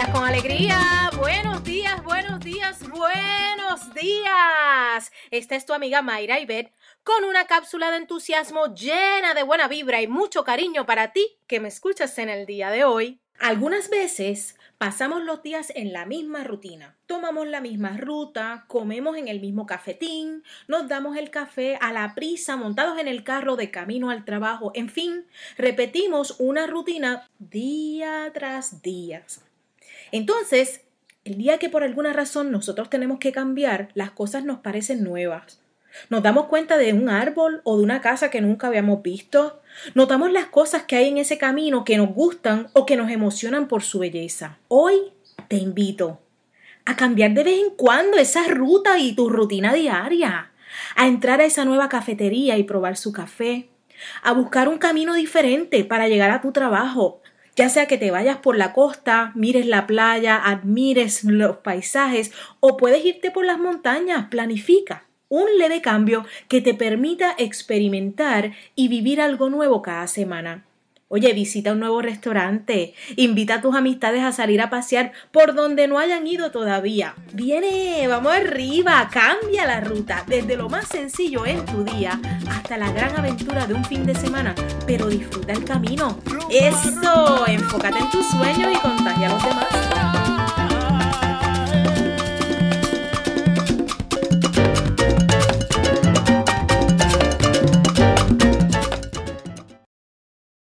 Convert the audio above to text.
días con alegría. Buenos días, buenos días, buenos días. Esta es tu amiga Mayra Ibet con una cápsula de entusiasmo llena de buena vibra y mucho cariño para ti que me escuchas en el día de hoy. Algunas veces pasamos los días en la misma rutina. Tomamos la misma ruta, comemos en el mismo cafetín, nos damos el café a la prisa montados en el carro de camino al trabajo. En fin, repetimos una rutina día tras día. Entonces, el día que por alguna razón nosotros tenemos que cambiar, las cosas nos parecen nuevas. Nos damos cuenta de un árbol o de una casa que nunca habíamos visto. Notamos las cosas que hay en ese camino que nos gustan o que nos emocionan por su belleza. Hoy te invito a cambiar de vez en cuando esa ruta y tu rutina diaria, a entrar a esa nueva cafetería y probar su café, a buscar un camino diferente para llegar a tu trabajo, ya sea que te vayas por la costa, mires la playa, admires los paisajes o puedes irte por las montañas, planifica un leve cambio que te permita experimentar y vivir algo nuevo cada semana. Oye, visita un nuevo restaurante, invita a tus amistades a salir a pasear por donde no hayan ido todavía. Viene, vamos arriba, cambia la ruta, desde lo más sencillo en tu día hasta la gran aventura de un fin de semana, pero disfruta el camino. Eso, enfócate en tus sueños y contagia a los demás.